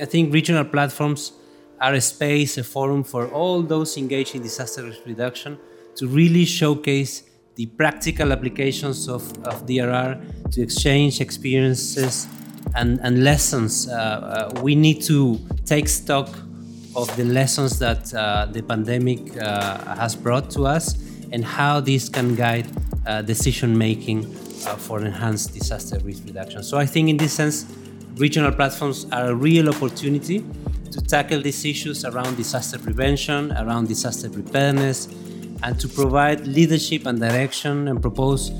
I think regional platforms are a space, a forum for all those engaged in disaster risk reduction to really showcase the practical applications of, of DRR to exchange experiences and, and lessons. Uh, uh, we need to take stock of the lessons that uh, the pandemic uh, has brought to us and how this can guide uh, decision making uh, for enhanced disaster risk reduction. So I think in this sense, regional platforms are a real opportunity to tackle these issues around disaster prevention, around disaster preparedness, and to provide leadership and direction and propose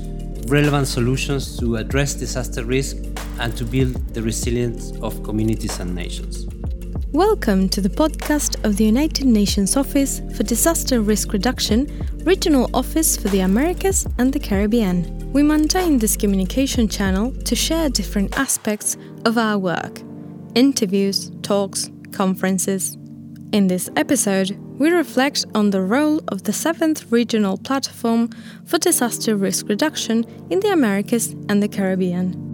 relevant solutions to address disaster risk and to build the resilience of communities and nations. Welcome to the podcast of the United Nations Office for Disaster Risk Reduction, Regional Office for the Americas and the Caribbean. We maintain this communication channel to share different aspects of our work interviews, talks, conferences. In this episode, we reflect on the role of the 7th Regional Platform for Disaster Risk Reduction in the Americas and the Caribbean.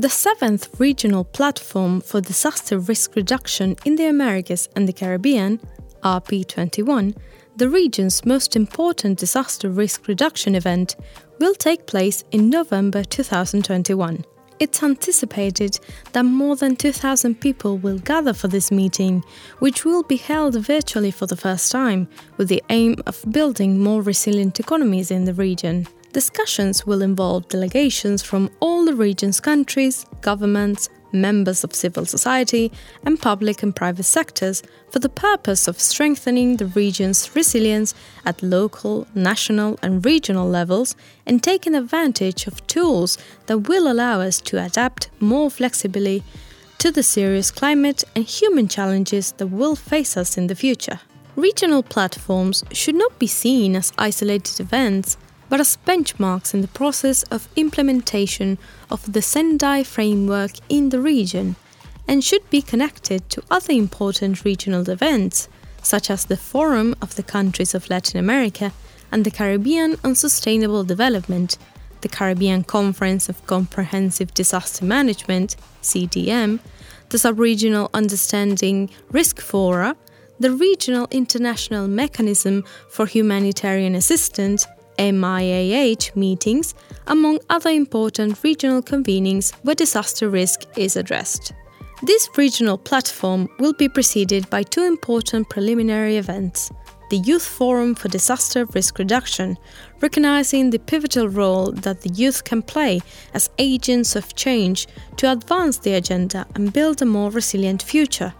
The seventh regional platform for disaster risk reduction in the Americas and the Caribbean, RP21, the region's most important disaster risk reduction event, will take place in November 2021. It's anticipated that more than 2,000 people will gather for this meeting, which will be held virtually for the first time, with the aim of building more resilient economies in the region. Discussions will involve delegations from all the region's countries, governments, members of civil society, and public and private sectors for the purpose of strengthening the region's resilience at local, national, and regional levels and taking advantage of tools that will allow us to adapt more flexibly to the serious climate and human challenges that will face us in the future. Regional platforms should not be seen as isolated events but as benchmarks in the process of implementation of the Sendai framework in the region and should be connected to other important regional events, such as the Forum of the Countries of Latin America and the Caribbean on Sustainable Development, the Caribbean Conference of Comprehensive Disaster Management, CDM, the Subregional Understanding Risk Fora, the Regional International Mechanism for Humanitarian Assistance, MIAH meetings, among other important regional convenings where disaster risk is addressed. This regional platform will be preceded by two important preliminary events the Youth Forum for Disaster Risk Reduction, recognizing the pivotal role that the youth can play as agents of change to advance the agenda and build a more resilient future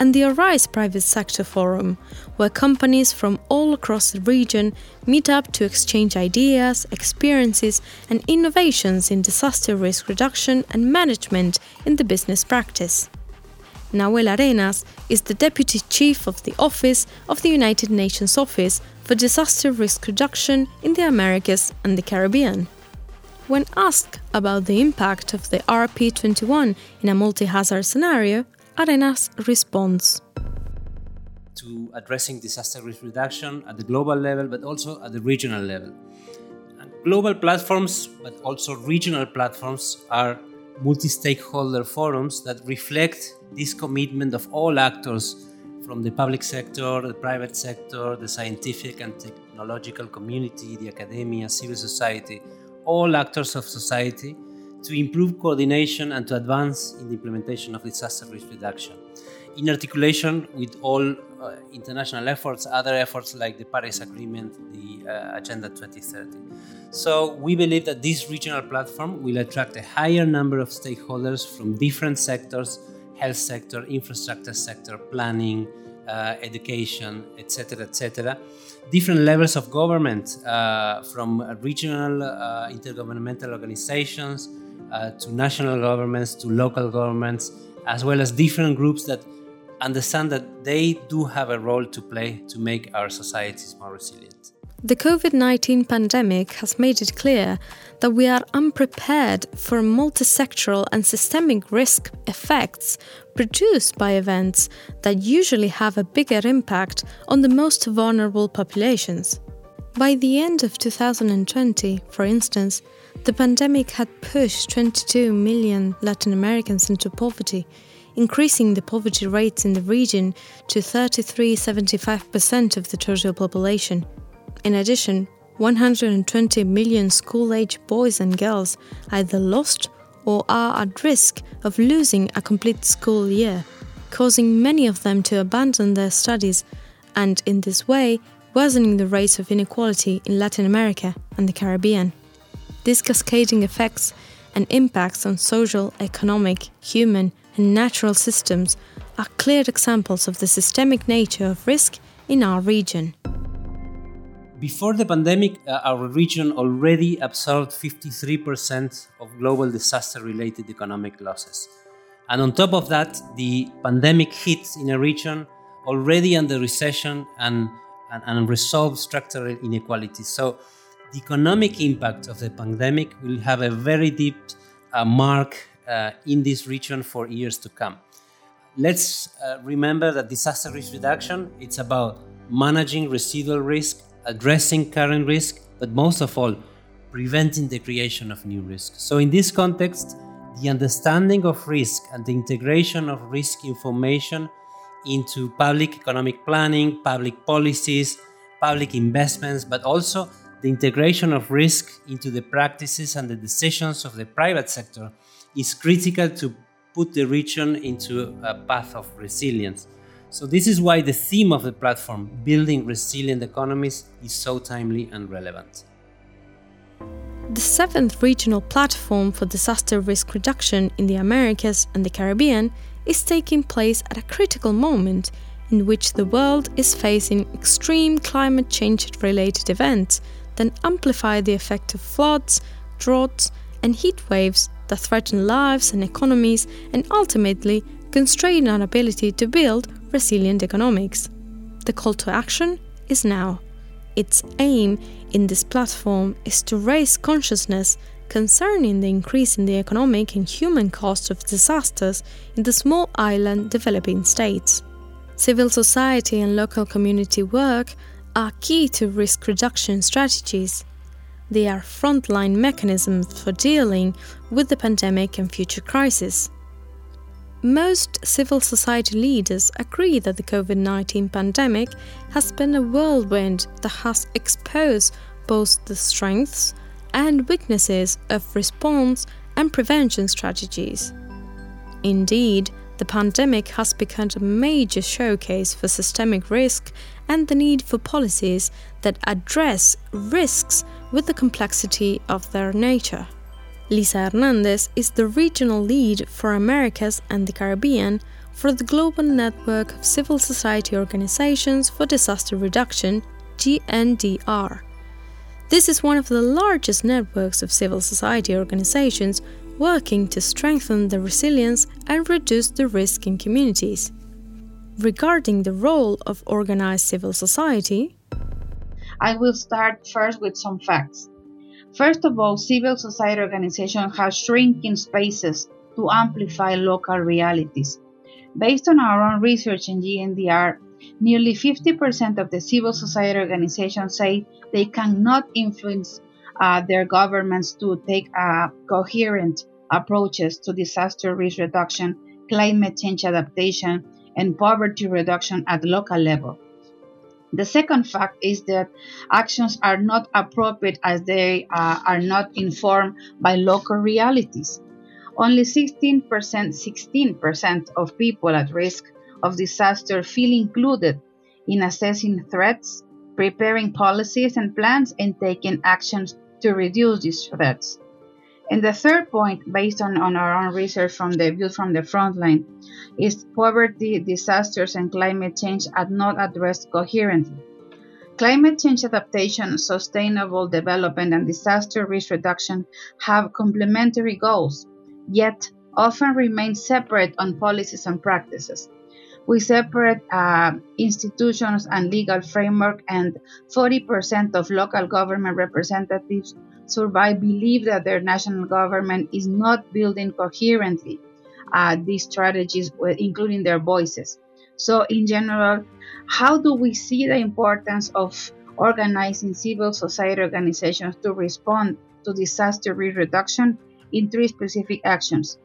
and the Arise Private Sector Forum, where companies from all across the region meet up to exchange ideas, experiences, and innovations in disaster risk reduction and management in the business practice. Nahuel Arenas is the Deputy Chief of the Office of the United Nations Office for Disaster Risk Reduction in the Americas and the Caribbean. When asked about the impact of the RP21 in a multi hazard scenario, Arenas responds to addressing disaster risk reduction at the global level, but also at the regional level. And global platforms, but also regional platforms, are multi stakeholder forums that reflect this commitment of all actors from the public sector, the private sector, the scientific and technological community, the academia, civil society, all actors of society to improve coordination and to advance in the implementation of disaster risk reduction. In articulation with all uh, international efforts, other efforts like the Paris Agreement, the uh, Agenda 2030. So, we believe that this regional platform will attract a higher number of stakeholders from different sectors health sector, infrastructure sector, planning, uh, education, etc., etc. Different levels of government, uh, from regional uh, intergovernmental organizations uh, to national governments, to local governments, as well as different groups that understand that they do have a role to play to make our societies more resilient. The COVID 19 pandemic has made it clear that we are unprepared for multisectoral and systemic risk effects produced by events that usually have a bigger impact on the most vulnerable populations. By the end of 2020, for instance, the pandemic had pushed 22 million Latin Americans into poverty, increasing the poverty rates in the region to 33.75% of the total population. In addition, 120 million school age boys and girls either lost or are at risk of losing a complete school year, causing many of them to abandon their studies and, in this way, worsening the rates of inequality in Latin America and the Caribbean. These cascading effects and impacts on social, economic, human, and natural systems are clear examples of the systemic nature of risk in our region. Before the pandemic, uh, our region already absorbed 53% of global disaster related economic losses. And on top of that, the pandemic hit in a region already under recession and, and, and resolved structural inequalities. So, the economic impact of the pandemic will have a very deep uh, mark uh, in this region for years to come. Let's uh, remember that disaster risk reduction it's about managing residual risk addressing current risk, but most of all, preventing the creation of new risk. So, in this context, the understanding of risk and the integration of risk information into public economic planning, public policies, public investments, but also the integration of risk into the practices and the decisions of the private sector is critical to put the region into a path of resilience. So, this is why the theme of the platform, building resilient economies, is so timely and relevant. The seventh regional platform for disaster risk reduction in the Americas and the Caribbean is taking place at a critical moment in which the world is facing extreme climate change related events that amplify the effect of floods, droughts, and heat waves that threaten lives and economies and ultimately constrain our ability to build resilient economics. The call to action is now. Its aim in this platform is to raise consciousness concerning the increase in the economic and human cost of disasters in the small island developing states. Civil society and local community work are key to risk reduction strategies. They are frontline mechanisms for dealing with the pandemic and future crises. Most civil society leaders agree that the COVID 19 pandemic has been a whirlwind that has exposed both the strengths and weaknesses of response and prevention strategies. Indeed, the pandemic has become a major showcase for systemic risk and the need for policies that address risks with the complexity of their nature. Lisa Hernandez is the regional lead for Americas and the Caribbean for the Global Network of Civil Society Organizations for Disaster Reduction, GNDR. This is one of the largest networks of civil society organizations working to strengthen the resilience and reduce the risk in communities. Regarding the role of organized civil society, I will start first with some facts. First of all, civil society organizations have shrinking spaces to amplify local realities. Based on our own research in GNDR, nearly 50% of the civil society organizations say they cannot influence uh, their governments to take uh, coherent approaches to disaster risk reduction, climate change adaptation, and poverty reduction at local level. The second fact is that actions are not appropriate as they uh, are not informed by local realities. Only 16%, 16% of people at risk of disaster feel included in assessing threats, preparing policies and plans, and taking actions to reduce these threats. And the third point, based on, on our own research from the view from the front line, is poverty, disasters, and climate change are not addressed coherently. Climate change adaptation, sustainable development, and disaster risk reduction have complementary goals, yet often remain separate on policies and practices. We separate uh, institutions and legal framework, and 40% of local government representatives survey believe that their national government is not building coherently uh, these strategies, including their voices. So, in general, how do we see the importance of organizing civil society organizations to respond to disaster risk reduction in three specific actions.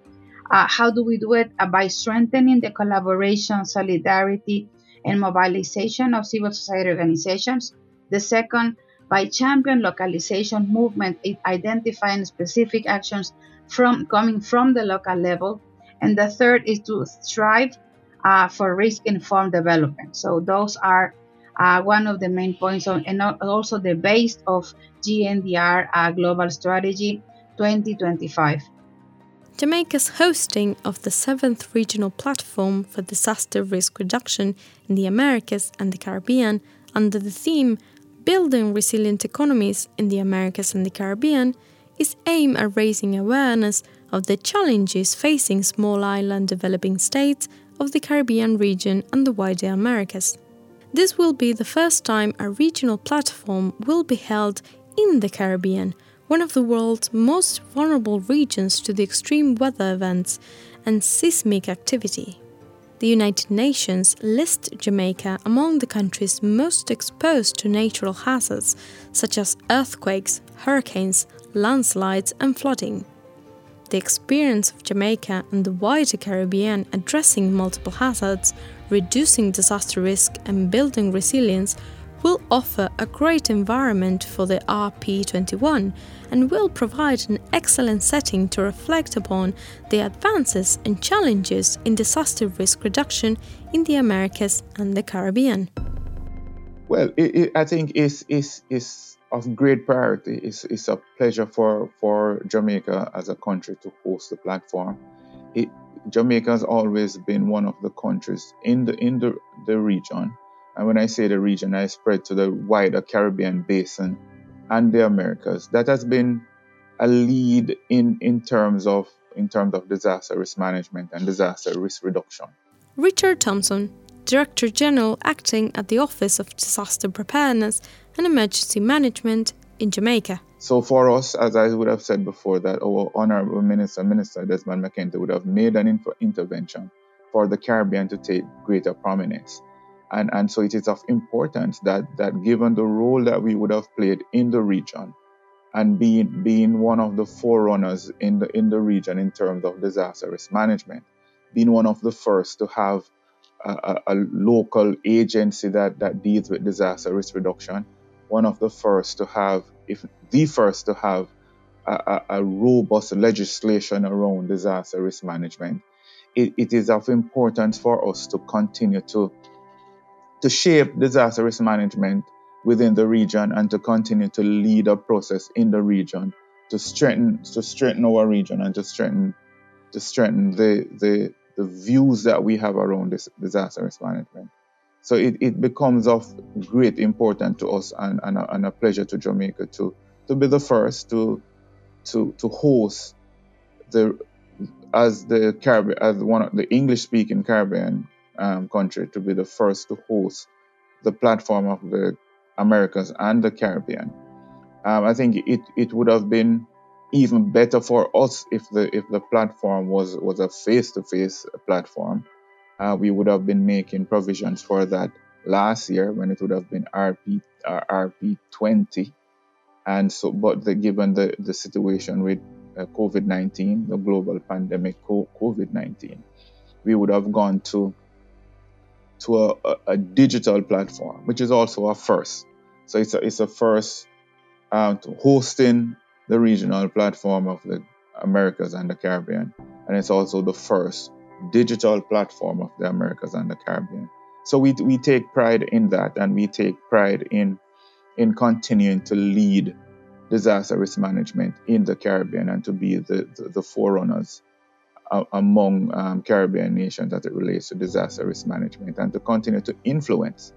Uh, how do we do it? Uh, by strengthening the collaboration, solidarity, and mobilization of civil society organizations. The second, by champion localization movement, identifying specific actions from coming from the local level. And the third is to strive uh, for risk-informed development. So those are uh, one of the main points, on, and also the base of GNDR uh, Global Strategy 2025. Jamaica's hosting of the seventh regional platform for disaster risk reduction in the Americas and the Caribbean under the theme Building Resilient Economies in the Americas and the Caribbean is aimed at raising awareness of the challenges facing small island developing states of the Caribbean region and the wider Americas. This will be the first time a regional platform will be held in the Caribbean, one of the world's most vulnerable regions to the extreme weather events and seismic activity. The United Nations lists Jamaica among the countries most exposed to natural hazards such as earthquakes, hurricanes, landslides, and flooding. The experience of Jamaica and the wider Caribbean addressing multiple hazards, reducing disaster risk, and building resilience will offer a great environment for the RP21 and will provide an excellent setting to reflect upon the advances and challenges in disaster risk reduction in the Americas and the Caribbean. Well, it, it, I think it's, it's, it's of great priority. It's, it's a pleasure for, for Jamaica as a country to host the platform. It, Jamaica has always been one of the countries in the in the, the region and when I say the region, I spread to the wider Caribbean basin and the Americas. That has been a lead in, in terms of in terms of disaster risk management and disaster risk reduction. Richard Thompson, Director General acting at the Office of Disaster Preparedness and Emergency Management in Jamaica. So for us, as I would have said before, that our Honorable Minister, Minister Desmond McKenzie, would have made an intervention for the Caribbean to take greater prominence. And, and so it is of importance that, that given the role that we would have played in the region and being, being one of the forerunners in the, in the region in terms of disaster risk management, being one of the first to have a, a, a local agency that, that deals with disaster risk reduction, one of the first to have, if the first to have a, a, robust legislation around disaster risk management, it, it is of importance for us to continue to to shape disaster risk management within the region and to continue to lead a process in the region to strengthen to strengthen our region and to strengthen to strengthen the the, the views that we have around this disaster risk management. So it, it becomes of great importance to us and, and, a, and a pleasure to Jamaica to to be the first to to to host the as the Caribbean as one of the English speaking Caribbean um, country to be the first to host the platform of the Americas and the Caribbean. Um, I think it, it would have been even better for us if the if the platform was was a face to face platform. Uh, we would have been making provisions for that last year when it would have been RP uh, RP 20, and so but the, given the the situation with uh, COVID 19, the global pandemic COVID 19, we would have gone to to a, a, a, digital platform, which is also a first. So it's a, it's a first um, to hosting the regional platform of the Americas and the Caribbean. And it's also the first digital platform of the Americas and the Caribbean. So we, we take pride in that and we take pride in, in continuing to lead disaster risk management in the Caribbean and to be the, the, the forerunners among um, Caribbean nations as it relates to disaster risk management and to continue to influence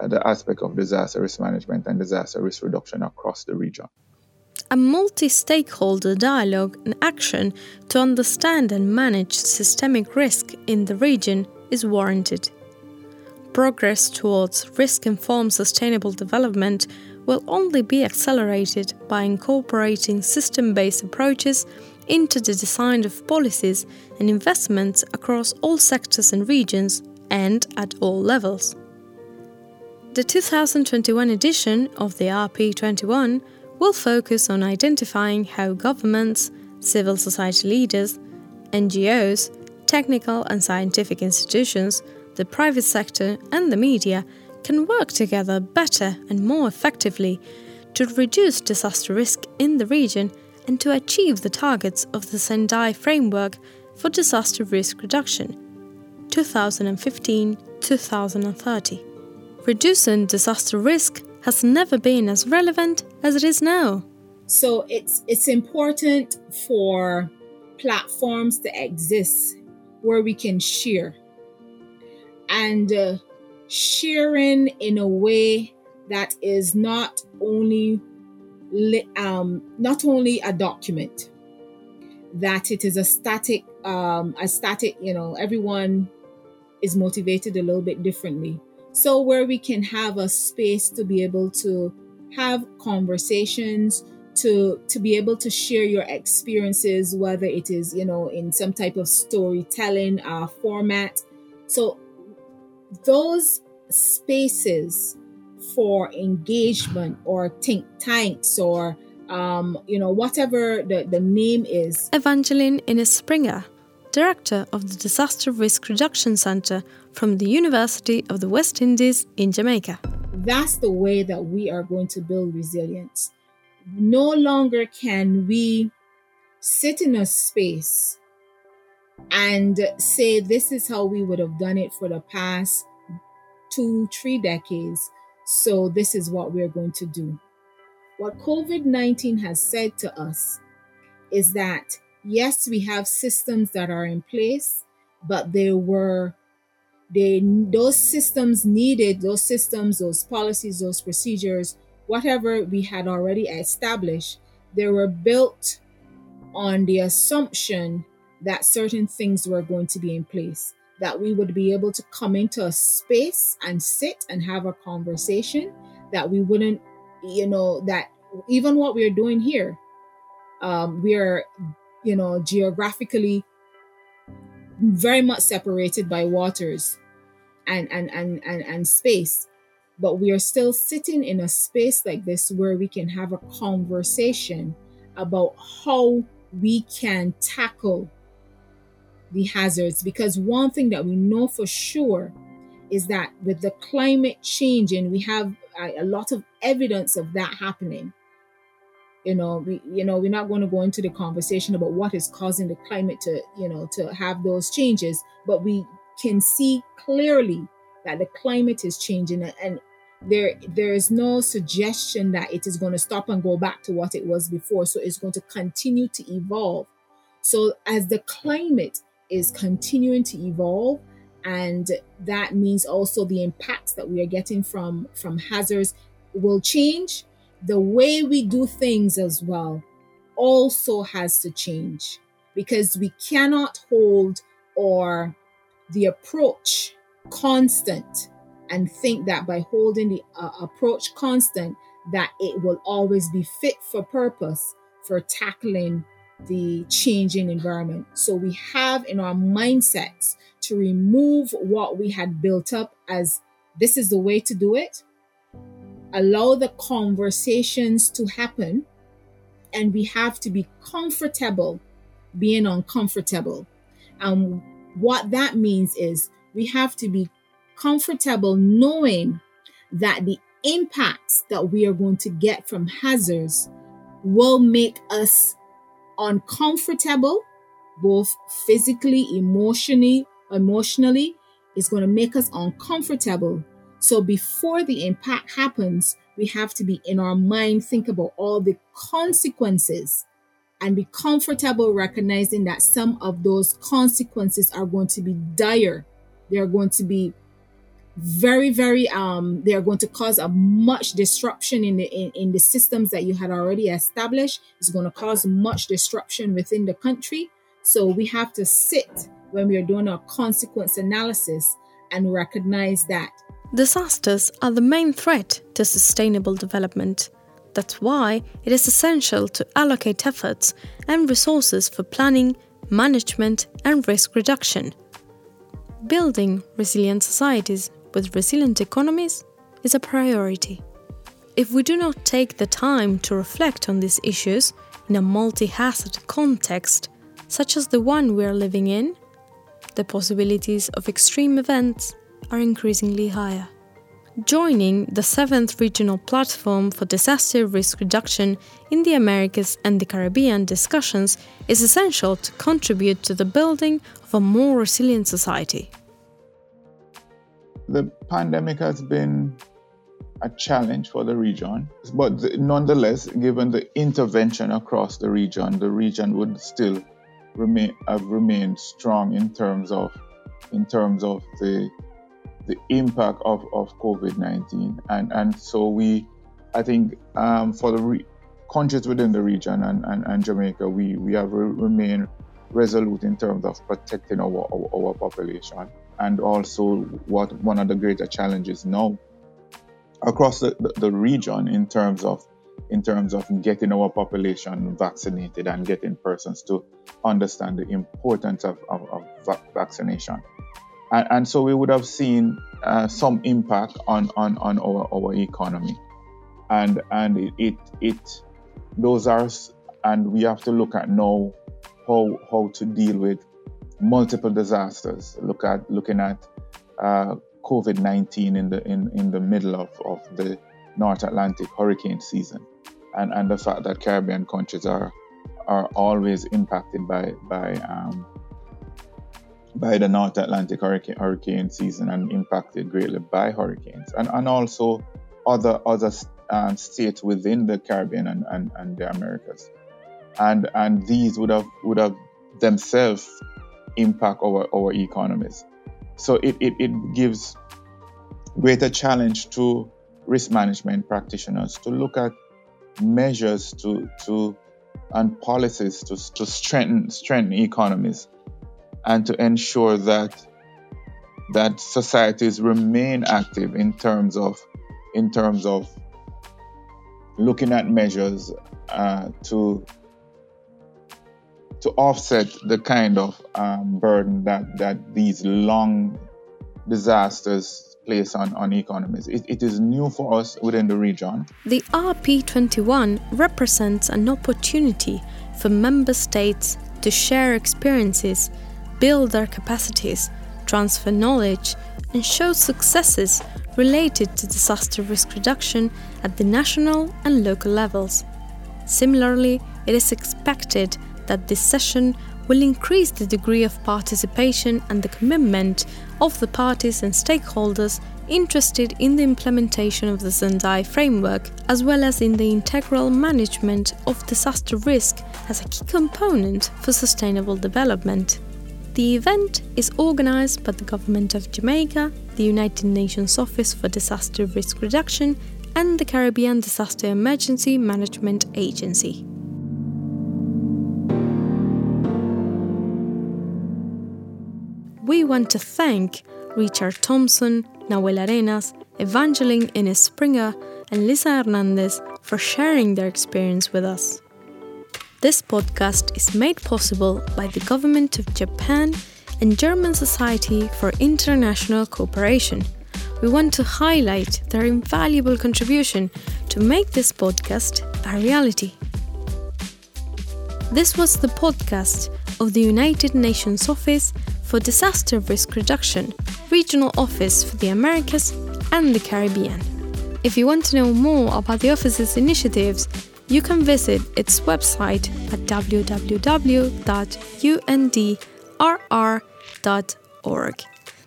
uh, the aspect of disaster risk management and disaster risk reduction across the region. A multi stakeholder dialogue and action to understand and manage systemic risk in the region is warranted. Progress towards risk informed sustainable development will only be accelerated by incorporating system based approaches into the design of policies and investments across all sectors and regions and at all levels. The 2021 edition of the RP21 will focus on identifying how governments, civil society leaders, NGOs, technical and scientific institutions, the private sector, and the media can work together better and more effectively to reduce disaster risk in the region and to achieve the targets of the Sendai Framework for Disaster Risk Reduction 2015 2030. Reducing disaster risk has never been as relevant as it is now. So it's it's important for platforms to exist where we can share and uh, sharing in a way that is not only um, not only a document that it is a static um, a static you know everyone is motivated a little bit differently. So where we can have a space to be able to have conversations to to be able to share your experiences whether it is you know in some type of storytelling uh, format. So those spaces for engagement or think tanks or um, you know whatever the, the name is. Evangeline Inniss springer director of the disaster risk reduction center from the university of the west indies in jamaica. That's the way that we are going to build resilience. No longer can we sit in a space and say this is how we would have done it for the past two, three decades. So this is what we're going to do. What COVID 19 has said to us is that yes, we have systems that are in place, but there were they those systems needed those systems those policies those procedures whatever we had already established they were built on the assumption that certain things were going to be in place that we would be able to come into a space and sit and have a conversation that we wouldn't you know that even what we're doing here um, we are you know geographically very much separated by waters and and and and, and space. But we are still sitting in a space like this where we can have a conversation about how we can tackle the hazards because one thing that we know for sure is that with the climate changing we have a, a lot of evidence of that happening you know we you know we're not going to go into the conversation about what is causing the climate to you know to have those changes but we can see clearly that the climate is changing and there there is no suggestion that it is going to stop and go back to what it was before so it's going to continue to evolve. So as the climate is continuing to evolve and that means also the impacts that we are getting from from hazards will change. The way we do things as well also has to change because we cannot hold or the approach constant and think that by holding the uh, approach constant that it will always be fit for purpose for tackling the changing environment. So we have in our mindsets to remove what we had built up as this is the way to do it, allow the conversations to happen, and we have to be comfortable being uncomfortable. And what that means is we have to be comfortable knowing that the impacts that we are going to get from hazards will make us uncomfortable, both physically, emotionally, emotionally, is going to make us uncomfortable. So before the impact happens, we have to be in our mind, think about all the consequences and be comfortable recognizing that some of those consequences are going to be dire. They are going to be very very um they are going to cause a much disruption in the in, in the systems that you had already established. It's going to cause much disruption within the country. So we have to sit when we are doing our consequence analysis and recognize that disasters are the main threat to sustainable development. That's why it is essential to allocate efforts and resources for planning management and risk reduction. Building resilient societies with resilient economies is a priority. If we do not take the time to reflect on these issues in a multi hazard context, such as the one we are living in, the possibilities of extreme events are increasingly higher. Joining the 7th Regional Platform for Disaster Risk Reduction in the Americas and the Caribbean discussions is essential to contribute to the building of a more resilient society. The pandemic has been a challenge for the region. But the, nonetheless, given the intervention across the region, the region would still remain have remained strong in terms of in terms of the the impact of, of COVID-19. And and so we, I think, um, for the re- countries within the region and, and, and Jamaica, we, we have re- remained resolute in terms of protecting our, our, our population. And also what one of the greater challenges now across the, the, region in terms of in terms of getting our population vaccinated and getting persons to understand the importance of, of, of va- vaccination. And, and, so we would have seen uh, some impact on, on, on our, our economy. And and it, it, it those are and we have to look at now how how to deal with multiple disasters. Look at looking at uh, COVID 19 in the in, in the middle of, of the North Atlantic hurricane season. And, and the fact that Caribbean countries are are always impacted by by um, by the North Atlantic hurricane, hurricane season and impacted greatly by hurricanes. And, and also other other um, states within the Caribbean and, and, and the Americas. And and these would have would have themselves impact our, our economies. So it, it, it gives greater challenge to risk management practitioners to look at measures to, to and policies to, to strengthen strengthen economies and to ensure that that societies remain active in terms of in terms of looking at measures uh, to to offset the kind of um, burden that, that these long disasters place on, on economies. It, it is new for us within the region. The RP21 represents an opportunity for member states to share experiences, build their capacities, transfer knowledge, and show successes related to disaster risk reduction at the national and local levels. Similarly, it is expected that this session will increase the degree of participation and the commitment of the parties and stakeholders interested in the implementation of the Sendai framework, as well as in the integral management of disaster risk as a key component for sustainable development. The event is organized by the Government of Jamaica, the United Nations Office for Disaster Risk Reduction, and the Caribbean Disaster Emergency Management Agency. We want to thank Richard Thompson, Nahuel Arenas, Evangeline Inniss Springer, and Lisa Hernandez for sharing their experience with us. This podcast is made possible by the Government of Japan and German Society for International Cooperation. We want to highlight their invaluable contribution to make this podcast a reality. This was the podcast of the United Nations Office for Disaster Risk Reduction, Regional Office for the Americas and the Caribbean. If you want to know more about the office's initiatives, you can visit its website at www.undrr.org.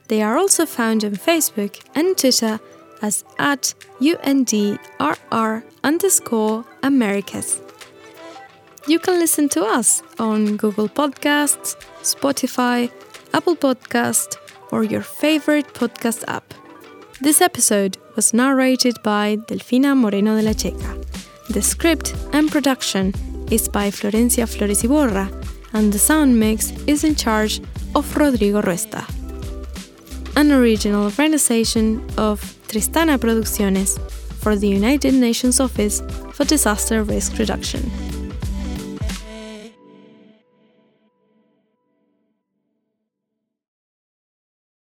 They are also found on Facebook and Twitter as at UNDRR underscore Americas. You can listen to us on Google Podcasts, Spotify, Apple Podcast, or your favorite podcast app. This episode was narrated by Delfina Moreno de la Checa. The script and production is by Florencia Flores Iborra, and the sound mix is in charge of Rodrigo Ruesta. An original realization of Tristana Producciones for the United Nations Office for Disaster Risk Reduction.